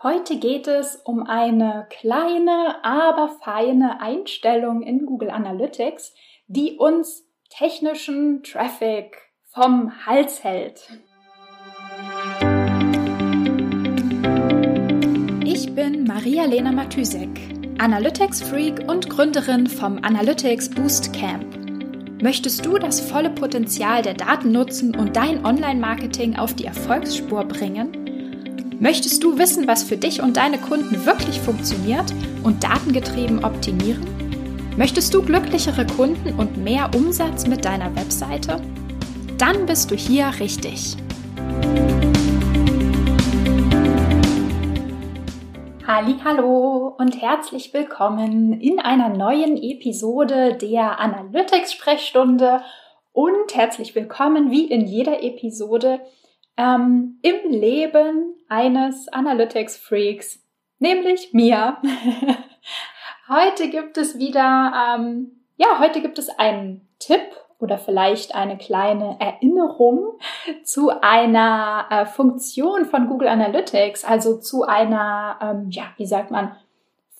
Heute geht es um eine kleine, aber feine Einstellung in Google Analytics, die uns technischen Traffic vom Hals hält. Ich bin Maria-Lena Matysek, Analytics-Freak und Gründerin vom Analytics Boost Camp. Möchtest du das volle Potenzial der Daten nutzen und dein Online-Marketing auf die Erfolgsspur bringen? Möchtest du wissen, was für dich und deine Kunden wirklich funktioniert und datengetrieben optimieren? Möchtest du glücklichere Kunden und mehr Umsatz mit deiner Webseite? Dann bist du hier richtig. Hallo und herzlich willkommen in einer neuen Episode der Analytics Sprechstunde und herzlich willkommen wie in jeder Episode ähm, im Leben eines Analytics-Freaks, nämlich mir. heute gibt es wieder, ähm, ja, heute gibt es einen Tipp oder vielleicht eine kleine Erinnerung zu einer äh, Funktion von Google Analytics, also zu einer, ähm, ja, wie sagt man,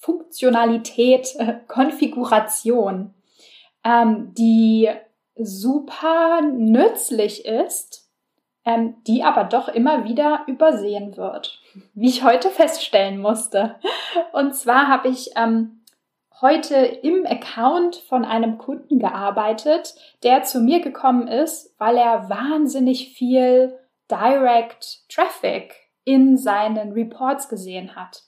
Funktionalität, äh, Konfiguration, ähm, die super nützlich ist ähm, die aber doch immer wieder übersehen wird, wie ich heute feststellen musste. Und zwar habe ich ähm, heute im Account von einem Kunden gearbeitet, der zu mir gekommen ist, weil er wahnsinnig viel Direct Traffic in seinen Reports gesehen hat.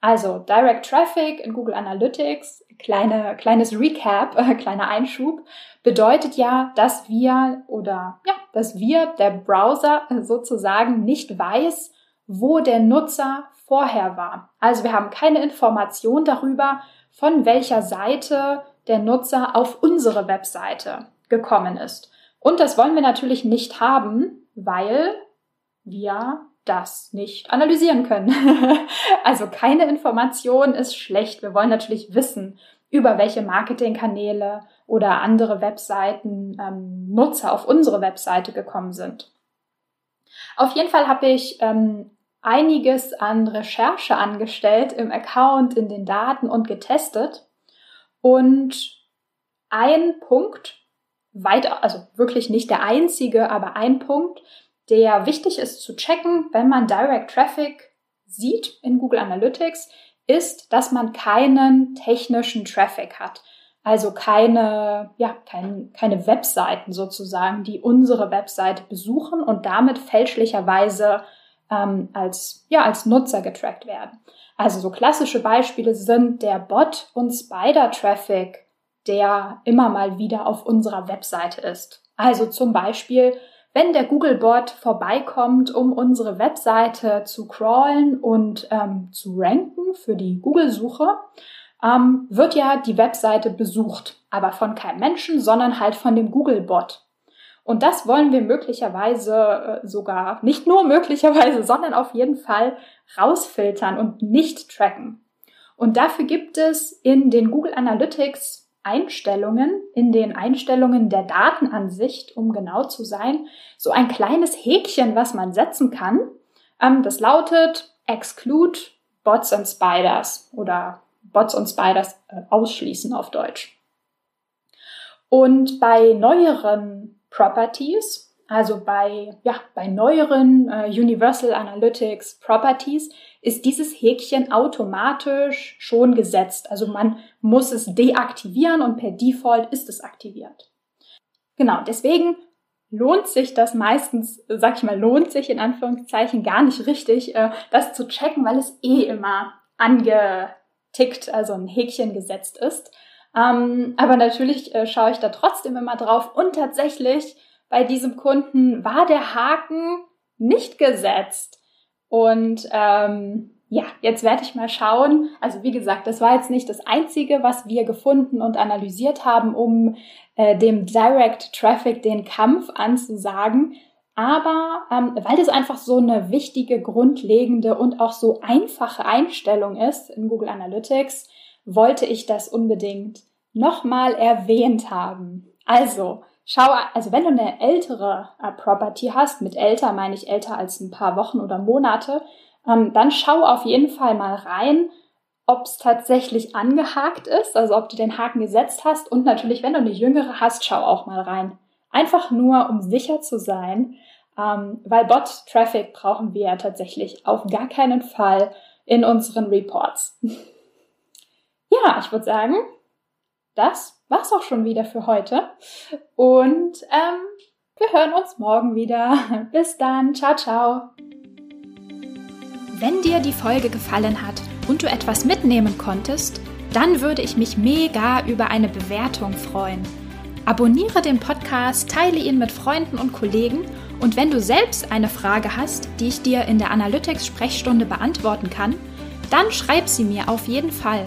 Also Direct Traffic in Google Analytics, kleine, kleines Recap, äh, kleiner Einschub, bedeutet ja, dass wir oder ja, dass wir, der Browser sozusagen nicht weiß, wo der Nutzer vorher war. Also wir haben keine Information darüber, von welcher Seite der Nutzer auf unsere Webseite gekommen ist. Und das wollen wir natürlich nicht haben, weil wir das nicht analysieren können. also keine Information ist schlecht. Wir wollen natürlich wissen, über welche Marketingkanäle oder andere Webseiten ähm, Nutzer auf unsere Webseite gekommen sind. Auf jeden Fall habe ich ähm, einiges an Recherche angestellt im Account, in den Daten und getestet. Und ein Punkt, weit, also wirklich nicht der einzige, aber ein Punkt, der wichtig ist zu checken, wenn man Direct Traffic sieht in Google Analytics, ist, dass man keinen technischen Traffic hat. Also keine, ja, kein, keine Webseiten sozusagen, die unsere Webseite besuchen und damit fälschlicherweise ähm, als, ja, als Nutzer getrackt werden. Also so klassische Beispiele sind der Bot und Spider-Traffic, der immer mal wieder auf unserer Webseite ist. Also zum Beispiel wenn der Googlebot vorbeikommt, um unsere Webseite zu crawlen und ähm, zu ranken für die Google-Suche, ähm, wird ja die Webseite besucht, aber von keinem Menschen, sondern halt von dem Googlebot. Und das wollen wir möglicherweise äh, sogar, nicht nur möglicherweise, sondern auf jeden Fall rausfiltern und nicht tracken. Und dafür gibt es in den Google Analytics Einstellungen, in den Einstellungen der Datenansicht, um genau zu sein, so ein kleines Häkchen, was man setzen kann. Ähm, das lautet Exclude Bots and Spiders oder Bots und Spiders äh, ausschließen auf Deutsch. Und bei neueren Properties, also bei, ja, bei neueren äh, Universal Analytics Properties ist dieses Häkchen automatisch schon gesetzt. Also man muss es deaktivieren und per Default ist es aktiviert. Genau, deswegen lohnt sich das meistens, sag ich mal, lohnt sich in Anführungszeichen gar nicht richtig, äh, das zu checken, weil es eh immer angetickt, also ein Häkchen gesetzt ist. Ähm, aber natürlich äh, schaue ich da trotzdem immer drauf und tatsächlich bei diesem Kunden war der Haken nicht gesetzt. Und ähm, ja, jetzt werde ich mal schauen. Also wie gesagt, das war jetzt nicht das Einzige, was wir gefunden und analysiert haben, um äh, dem Direct Traffic den Kampf anzusagen. Aber ähm, weil das einfach so eine wichtige, grundlegende und auch so einfache Einstellung ist in Google Analytics, wollte ich das unbedingt nochmal erwähnt haben. Also, schau, also wenn du eine ältere äh, Property hast, mit älter meine ich älter als ein paar Wochen oder Monate, ähm, dann schau auf jeden Fall mal rein, ob es tatsächlich angehakt ist, also ob du den Haken gesetzt hast. Und natürlich, wenn du eine jüngere hast, schau auch mal rein. Einfach nur, um sicher zu sein, ähm, weil Bot-Traffic brauchen wir ja tatsächlich auf gar keinen Fall in unseren Reports. ja, ich würde sagen, das war's auch schon wieder für heute. Und ähm, wir hören uns morgen wieder. Bis dann. Ciao, ciao. Wenn dir die Folge gefallen hat und du etwas mitnehmen konntest, dann würde ich mich mega über eine Bewertung freuen. Abonniere den Podcast, teile ihn mit Freunden und Kollegen und wenn du selbst eine Frage hast, die ich dir in der Analytics-Sprechstunde beantworten kann, dann schreib sie mir auf jeden Fall